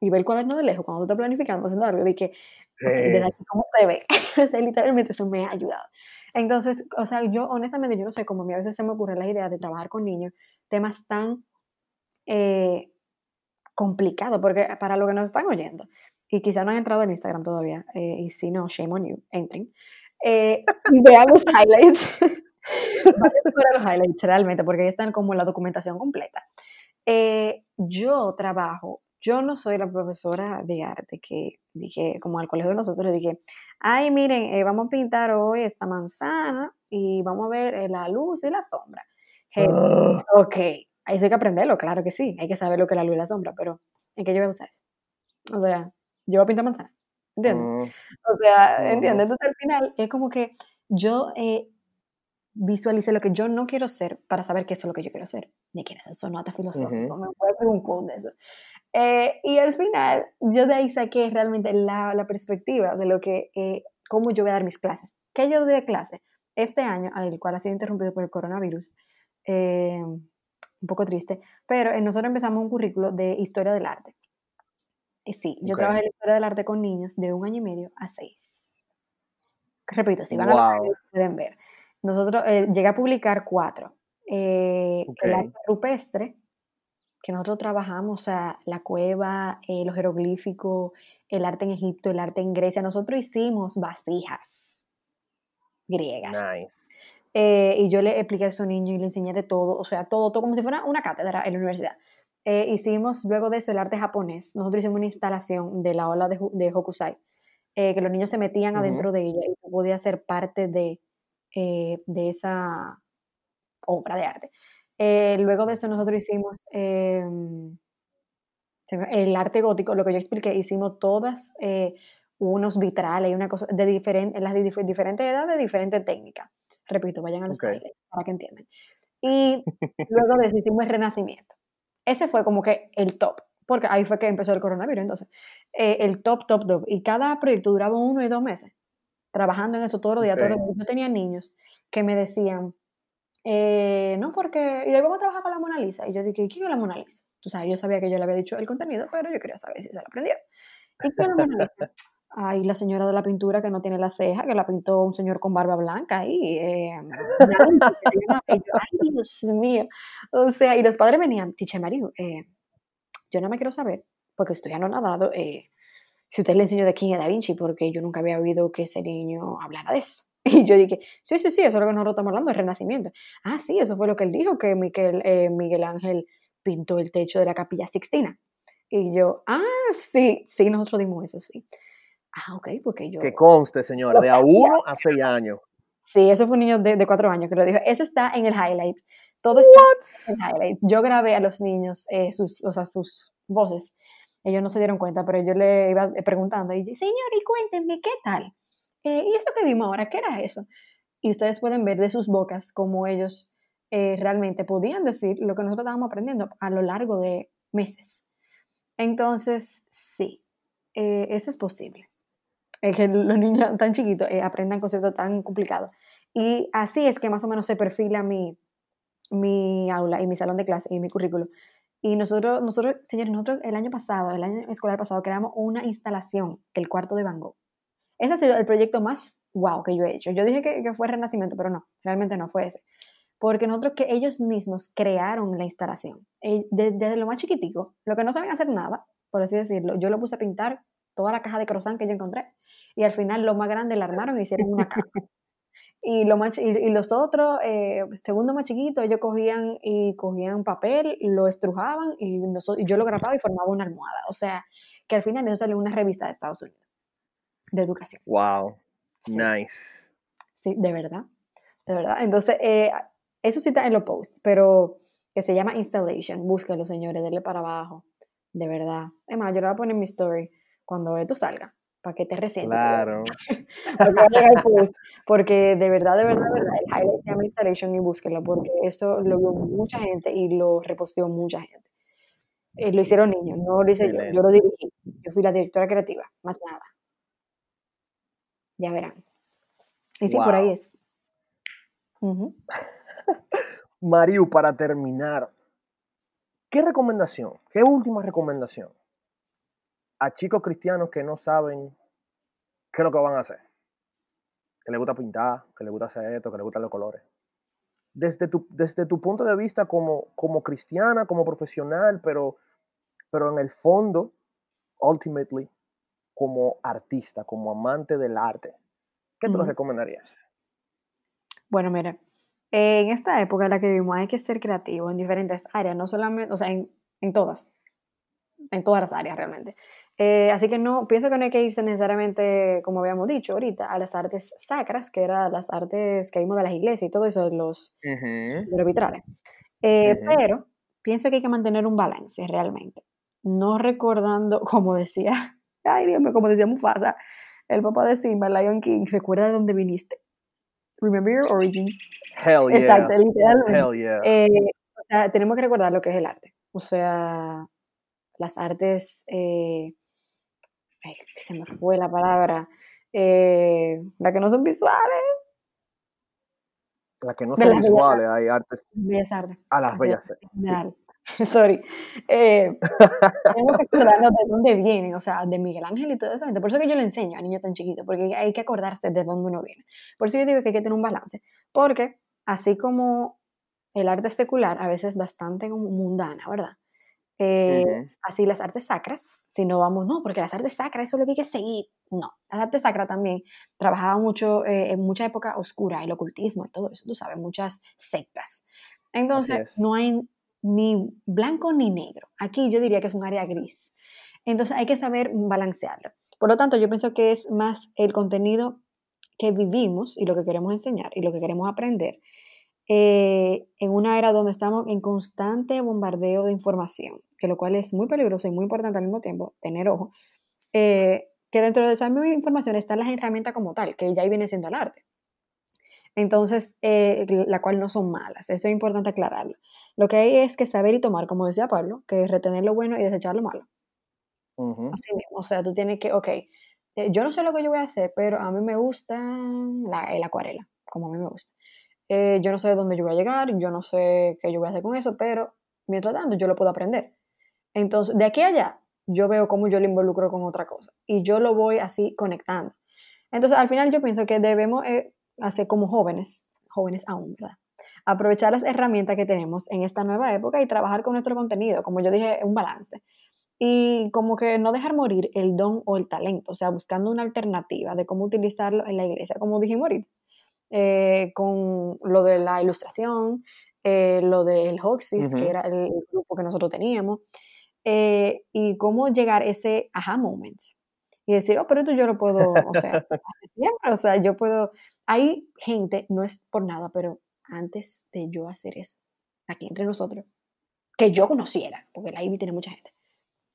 y ver el cuaderno de lejos cuando tú estás planificando, haciendo algo, de que, desde aquí cómo se ve. o sea, literalmente eso me ha ayudado. Entonces, o sea, yo honestamente, yo no sé cómo a mí a veces se me ocurre la idea de trabajar con niños, temas tan eh, complicados, porque para lo que nos están oyendo, y quizás no han entrado en Instagram todavía, eh, y si no, shame on you, entren, eh, vean los highlights. los highlights, realmente, porque ahí están como la documentación completa. Eh, yo trabajo, yo no soy la profesora de arte que dije, como al colegio de nosotros, dije, ay, miren, eh, vamos a pintar hoy esta manzana y vamos a ver eh, la luz y la sombra. Ah. Ok, eso hay que aprenderlo, claro que sí, hay que saber lo que es la luz y la sombra, pero ¿en qué yo voy a usar eso? O sea, yo voy a pintar manzana, ¿entiendes? Mm. O sea, ¿entiendes? Entonces al final es como que yo visualice lo que yo no quiero ser para saber qué es lo que yo quiero ser. Ni quiero ser sonata filosófico, me puede hacer un quote de eso. Eh, y al final, yo de ahí saqué realmente la, la perspectiva de lo que, eh, cómo yo voy a dar mis clases. ¿Qué yo doy de clase? Este año, al cual ha sido interrumpido por el coronavirus, eh, un poco triste, pero nosotros empezamos un currículo de historia del arte. Y sí, yo trabajé en la historia del arte con niños de un año y medio a seis. Repito, si van a ver, pueden ver. Nosotros eh, llegué a publicar cuatro. Eh, el arte rupestre, que nosotros trabajamos, o sea, la cueva, eh, los jeroglíficos, el arte en Egipto, el arte en Grecia. Nosotros hicimos vasijas griegas. Y yo le expliqué a esos niños y le enseñé de todo, o sea, todo, todo como si fuera una cátedra en la universidad. hicimos luego de eso el arte japonés. Nosotros hicimos una instalación de la ola de, Hokusai, que los niños se metían adentro de ella y podía ser parte de eh, de esa obra de arte. Eh, luego de eso nosotros hicimos em, el arte gótico, lo que yo expliqué, hicimos todas eh, unos vitrales y una cosa de diferente, las de diferentes edades, de diferentes técnicas. Repito, vayan a los okay. para que entiendan. Y luego de eso hicimos el renacimiento. Ese fue como que el top, porque ahí fue que empezó el coronavirus, entonces, el top, top, top. Y cada proyecto duraba uno y dos meses trabajando en eso todos los días, todos los días. Yo tenía niños que me decían, eh, no, porque, y hoy vamos a trabajar con la Mona Lisa. Y yo dije, ¿quién es la Mona Lisa? Tú sabes, yo sabía que yo le había dicho el contenido, pero yo quería saber si se lo aprendió. ¿Y quién es la Mona Lisa? Ay, la señora de la pintura que no tiene la ceja, que la pintó un señor con barba blanca y eh, ay, Dios mío. O sea, y los padres venían, Tiche Mario, eh, yo no me quiero saber, porque estoy anonadado, eh, si usted le enseñó de quién es Da Vinci, porque yo nunca había oído que ese niño hablara de eso. Y yo dije, sí, sí, sí, eso es lo que nosotros estamos hablando, el Renacimiento. Ah, sí, eso fue lo que él dijo, que Miguel, eh, Miguel Ángel pintó el techo de la capilla Sixtina. Y yo, ah, sí, sí, nosotros dimos eso, sí. Ah, ok, porque yo... Que conste, señora, de a uno a seis años. Sí, eso fue un niño de, de, cuatro años que lo dijo. Eso está en el highlight. Todo está en el highlight. Yo grabé a los niños eh, sus, o sea, sus voces ellos no se dieron cuenta, pero yo le iba preguntando y señor, y cuéntenme, ¿qué tal? Eh, ¿Y eso que vimos ahora? ¿Qué era eso? Y ustedes pueden ver de sus bocas cómo ellos eh, realmente podían decir lo que nosotros estábamos aprendiendo a lo largo de meses. Entonces, sí, eh, eso es posible. Que los niños tan chiquitos aprendan conceptos tan complicados. Y así es que más o menos se perfila mi, mi aula y mi salón de clase y mi currículo y nosotros, nosotros, señores, nosotros el año pasado, el año escolar pasado, creamos una instalación, el cuarto de Van Gogh. Ese ha sido el proyecto más wow que yo he hecho. Yo dije que, fue Renacimiento, pero no, realmente no fue ese. porque nosotros que ellos mismos crearon la instalación. Eh, desde, lo más chiquitico, lo que no saben hacer nada, por así decirlo, yo lo puse a pintar toda la caja de croissant que yo encontré y al final lo más grande la armaron y hicieron una cama. Y, lo más, y, los otros, eh, segundo más chiquito, ellos cogían y cogían papel, lo estrujaban y, y, yo lo grababa y formaba una almohada. O sea, que al final eso salió una revista de Estados Unidos de educación. Wow, nice. Sí, de verdad, de verdad. Entonces, eh, eso sí está en los posts, pero que se llama Installation. Búsquenlo, señores, denle para abajo. De verdad. Es más, yo lo voy a poner en mi story cuando esto salga para que te resientes. Claro. porque de verdad, de verdad, de verdad, el highlight se llama installation y búsquenlo, porque eso lo vio mucha gente y lo reposteó mucha gente. Eh, lo hicieron niños, no lo hice yo, yo lo dirigí, yo fui la directora creativa, más nada. Ya verán. Y sí, por ahí es. Mariu, para terminar, ¿qué recomendación, qué última recomendación a chicos cristianos que no saben qué es lo que van a hacer. Que les gusta pintar, que les gusta hacer esto, que les gustan los colores. Desde tu, desde tu punto de vista como, como cristiana, como profesional, pero, pero en el fondo, ultimately, como artista, como amante del arte, ¿qué te lo recomendarías? Bueno, mira, en esta época en la que vivimos hay que ser creativo en diferentes áreas, no solamente, o sea, en, en todas, en todas las áreas realmente. Eh, así que no, pienso que no hay que irse necesariamente, como habíamos dicho ahorita, a las artes sacras, que eran las artes que vimos de las iglesias y todo eso, de los, arbitrales. Eh, pero pienso que hay que mantener un balance realmente. No recordando, como decía, ay Dios mío, como decía Mufasa, el papá de Simba, Lion King, recuerda de dónde viniste. Remember your origins. Hell yeah. Exacto, literalmente. Hell yeah. Eh, o sea, tenemos que recordar lo que es el arte. O sea, las artes, eh, se me fue la palabra, eh, las que no son visuales. Las que no son visuales, hay artes. Bellas artes. A las bellas artes. Sorry. Eh, tenemos que acordarnos de dónde vienen, o sea, de Miguel Ángel y todo eso. Por eso que yo le enseño a niños tan chiquitos, porque hay que acordarse de dónde uno viene. Por eso yo digo que hay que tener un balance, porque así como el arte secular a veces es bastante mundana, ¿verdad? Eh, así las artes sacras, si no vamos, no, porque las artes sacras, eso es lo que hay que seguir. No, las artes sacras también trabajaba mucho eh, en mucha época oscura, el ocultismo y todo eso, tú sabes, muchas sectas. Entonces, no hay ni blanco ni negro. Aquí yo diría que es un área gris. Entonces, hay que saber balancearlo. Por lo tanto, yo pienso que es más el contenido que vivimos y lo que queremos enseñar y lo que queremos aprender eh, en una era donde estamos en constante bombardeo de información, que lo cual es muy peligroso y muy importante al mismo tiempo, tener ojo, eh, que dentro de esa misma información están las herramientas como tal, que ya ahí viene siendo el arte. Entonces, eh, la cual no son malas, eso es importante aclararlo. Lo que hay es que saber y tomar, como decía Pablo, que es retener lo bueno y desechar lo malo. Así mismo, o sea, tú tienes que, ok, yo no sé lo que yo voy a hacer, pero a mí me gusta la, el acuarela, como a mí me gusta. Eh, yo no sé dónde yo voy a llegar, yo no sé qué yo voy a hacer con eso, pero mientras tanto yo lo puedo aprender. Entonces, de aquí allá, yo veo cómo yo lo involucro con otra cosa y yo lo voy así conectando. Entonces, al final yo pienso que debemos eh, hacer como jóvenes, jóvenes aún, ¿verdad? Aprovechar las herramientas que tenemos en esta nueva época y trabajar con nuestro contenido, como yo dije, un balance. Y como que no dejar morir el don o el talento, o sea, buscando una alternativa de cómo utilizarlo en la iglesia, como dijimos ahorita. Eh, con lo de la ilustración, eh, lo del Hoxis, que era el grupo que nosotros teníamos, eh, y cómo llegar a ese aha moment y decir, oh, pero esto yo lo puedo, o sea, siempre, o sea, yo puedo, hay gente, no es por nada, pero antes de yo hacer eso, aquí entre nosotros, que yo conociera, porque la IBI tiene mucha gente,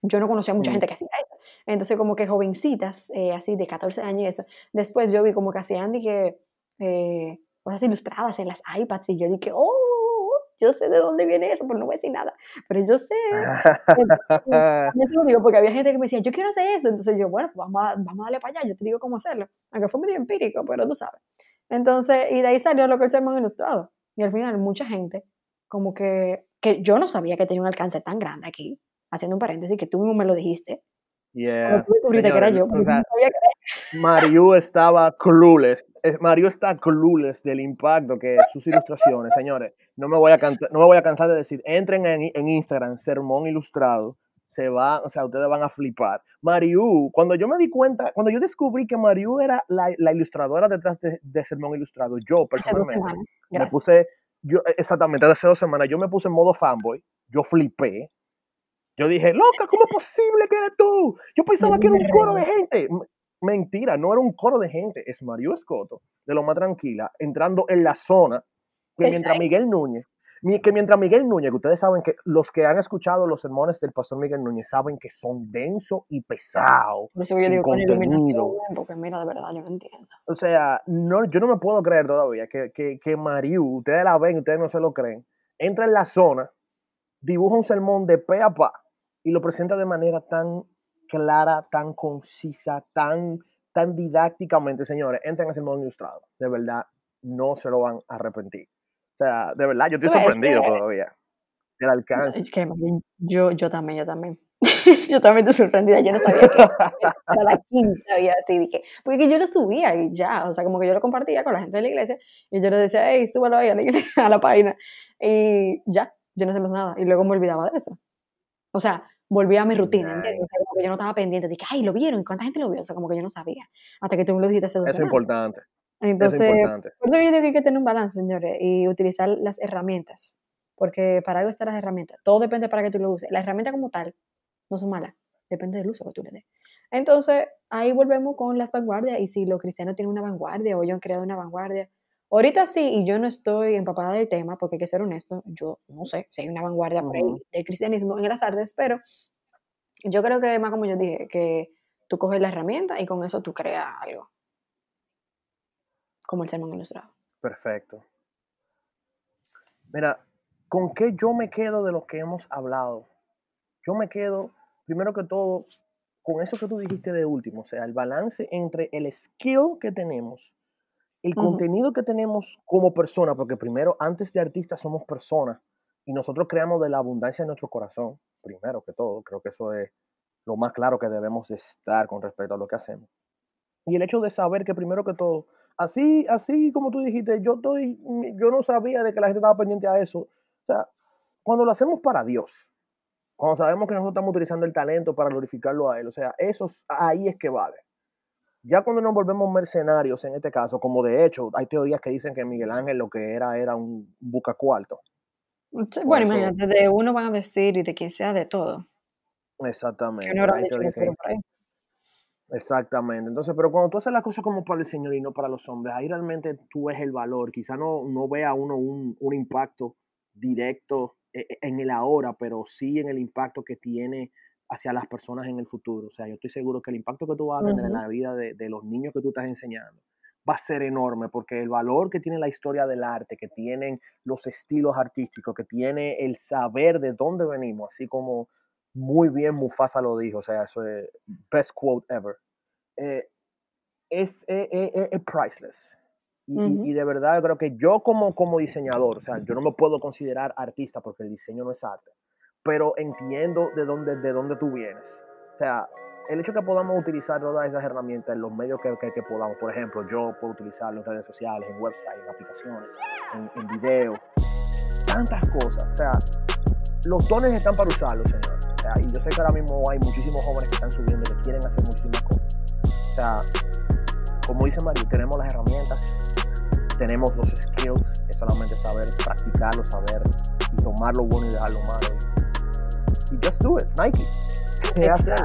yo no conocía a mucha gente que hacía eso. Entonces, como que jovencitas, así de 14 años y eso. Después yo vi como que hacían, dije, eh, cosas ilustradas en las iPads y yo dije, oh, yo sé de dónde viene eso, pero no voy a decir nada. Pero yo sé. yo digo porque había gente que me decía, yo quiero hacer eso. Entonces yo, bueno, pues vamos a, vamos a darle para allá, yo te digo cómo hacerlo. Aunque fue medio empírico, pero tú sabes. Entonces, y de ahí salió lo que el sermón ilustrado. Y al final, mucha gente, como que, que yo no sabía que tenía un alcance tan grande aquí, haciendo un paréntesis, que tú mismo me lo dijiste, Yeah. que era yo, Mariu estaba clueless. Mariu está clueless del impacto que sus ilustraciones, señores. No me voy a, no me voy a cansar de decir, entren en, en Instagram, Sermón Ilustrado, se va, o sea, ustedes van a flipar. Mariu, cuando yo me di cuenta, cuando yo descubrí que Mariu era la, la ilustradora detrás de, de, Sermón Ilustrado, yo personalmente me puse, yo, exactamente, hace dos semanas, yo me puse en modo fanboy, yo flipé, yo dije, loca, ¿cómo es posible que eres tú? Yo pensaba que era un coro de gente. Mentira, no era un coro de gente, es Mario Escoto, de lo más tranquila, entrando en la zona, que mientras Miguel Núñez, que mientras Miguel Núñez, que ustedes saben que los que han escuchado los sermones del pastor Miguel Núñez saben que son densos y pesados. Por eso yo digo contenido. porque mira, de verdad, yo no entiendo. O sea, no, yo no me puedo creer todavía que, que, que Mariu, ustedes la ven, ustedes no se lo creen, entra en la zona, dibuja un sermón de pe a pa, y lo presenta de manera tan clara, tan concisa, tan, tan didácticamente, señores, entren a ese modo ilustrado. De verdad, no se lo van a arrepentir. O sea, de verdad, yo estoy sorprendido todavía del alcance. yo, yo también, yo también. yo también estoy sorprendida, yo no sabía que cada quinta había así, dije, porque yo lo subía y ya, o sea, como que yo lo compartía con la gente de la iglesia y yo le decía, hey, súbalo ahí a la, a la página y ya, yo no sé más nada y luego me olvidaba de eso. O sea, volví a mi rutina, ¿entiendes? O yo no estaba pendiente que, ay, lo vieron, ¿cuánta gente lo vio? O sea, como que yo no sabía, hasta que tú me lo dijiste hace dos Es importante. Entonces, es importante. por eso yo digo que hay que tener un balance, señores, y utilizar las herramientas, porque para algo están las herramientas. Todo depende para que tú lo uses. La herramienta como tal no son malas, depende del uso que tú le des. Entonces, ahí volvemos con las vanguardias, y si los cristianos tienen una vanguardia o ellos han creado una vanguardia, Ahorita sí, y yo no estoy empapada del tema, porque hay que ser honesto, yo no sé si hay una vanguardia por ahí del cristianismo en las artes, pero yo creo que más como yo dije, que tú coges la herramienta y con eso tú creas algo. Como el sermón ilustrado. Perfecto. Mira, ¿con qué yo me quedo de lo que hemos hablado? Yo me quedo, primero que todo, con eso que tú dijiste de último, o sea, el balance entre el skill que tenemos el contenido que tenemos como persona, porque primero, antes de artistas somos personas y nosotros creamos de la abundancia de nuestro corazón, primero que todo, creo que eso es lo más claro que debemos estar con respecto a lo que hacemos. Y el hecho de saber que primero que todo, así, así como tú dijiste, yo estoy, yo no sabía de que la gente estaba pendiente a eso. O sea, cuando lo hacemos para Dios, cuando sabemos que nosotros estamos utilizando el talento para glorificarlo a Él, o sea, eso ahí es que vale. Ya cuando nos volvemos mercenarios, en este caso, como de hecho, hay teorías que dicen que Miguel Ángel lo que era era un buca cuarto. Bueno, imagínate, de uno van a decir y de quien sea de todo. Exactamente. Exactamente. Entonces, pero cuando tú haces las cosas como para el Señor y no para los hombres, ahí realmente tú ves el valor. Quizá no, no vea uno un, un impacto directo e, e, en el ahora, pero sí en el impacto que tiene hacia las personas en el futuro. O sea, yo estoy seguro que el impacto que tú vas a tener en la vida de, los niños que tú estás enseñando va a ser enorme porque el valor que tiene la historia del arte, que tienen los estilos artísticos, que tiene el saber de dónde venimos, así como muy bien Mufasa lo dijo, o sea, eso es best quote ever, eh, es, eh, eh, priceless. Y, de verdad, creo que yo como, como diseñador, o sea, yo no me puedo considerar artista porque el diseño no es arte, pero entiendo de dónde, de dónde tú vienes. O sea, el hecho que podamos utilizar todas esas herramientas en los medios que, que, podamos, por ejemplo, yo puedo utilizarlo en redes sociales, en websites, en aplicaciones, en, videos, tantas cosas. O sea, los dones están para usarlos, señor. O sea, y yo sé que ahora mismo hay muchísimos jóvenes que están subiendo que quieren hacer muchísimas cosas. O sea, como dice Mario, tenemos las herramientas, tenemos los skills, es solamente saber practicarlo, saber y tomar lo bueno y dejar lo malo just do it, Nike. Exacto.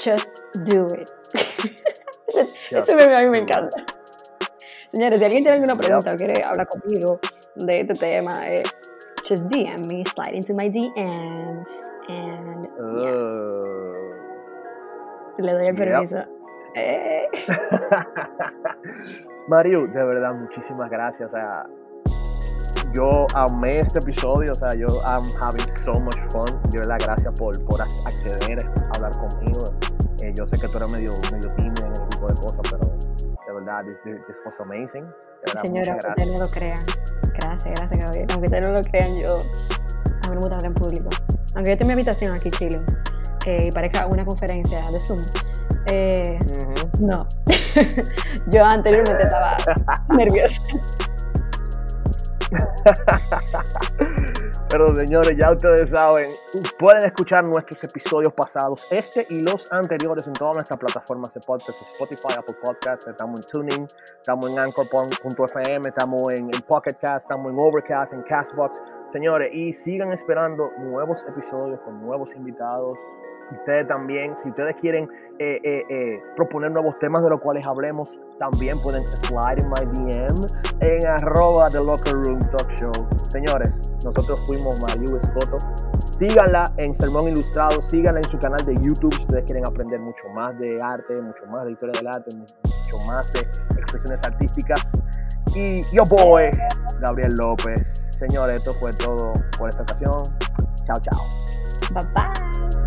Just do it. Ese a mí me encanta. Señores, si alguien tiene alguna pregunta o quiere hablar conmigo de este tema, eh, just DM me, slide into my DMs, and uh, le doy el permiso. Eh. Mario, de verdad, muchísimas gracias. Sea, yo amé este episodio, o sea, yo I'm having so much fun. De verdad, gracias por, por acceder a hablar conmigo. Eh, yo sé que tú eres medio, medio tímido en ese tipo de cosas, pero de verdad, this, this was amazing. sí, señora, aunque ustedes no lo crean. Gracias, gracias, Gabriel. Aunque ustedes no lo crean, yo a mí me gusta hablar en público. Aunque yo tengo mi habitación aquí chilling, eh, parezca una conferencia de Zoom. Eh, no, yo anteriormente estaba nerviosa. Pero señores, ya ustedes saben, pueden escuchar nuestros episodios pasados, este y los anteriores en todas nuestras plataformas de podcast, Spotify, Apple Podcasts, estamos en Tuning, estamos en Anchor.fm, estamos en, en Pocket Cast, estamos en Overcast, en Castbox. Señores, y sigan esperando nuevos episodios con nuevos invitados, Ustedes también, si ustedes quieren eh, eh, eh, proponer nuevos temas de los cuales hablemos, también pueden slide in my DM en arroba The Locker Room Talk Show. Señores, nosotros fuimos Mariu Escoto. Síganla en Sermón Ilustrado, síganla en su canal de YouTube si ustedes quieren aprender mucho más de arte, mucho más de historia del arte, mucho más de expresiones artísticas. Y yo voy, Gabriel López. Señores, esto fue todo por esta ocasión. Chao, chao. Bye bye.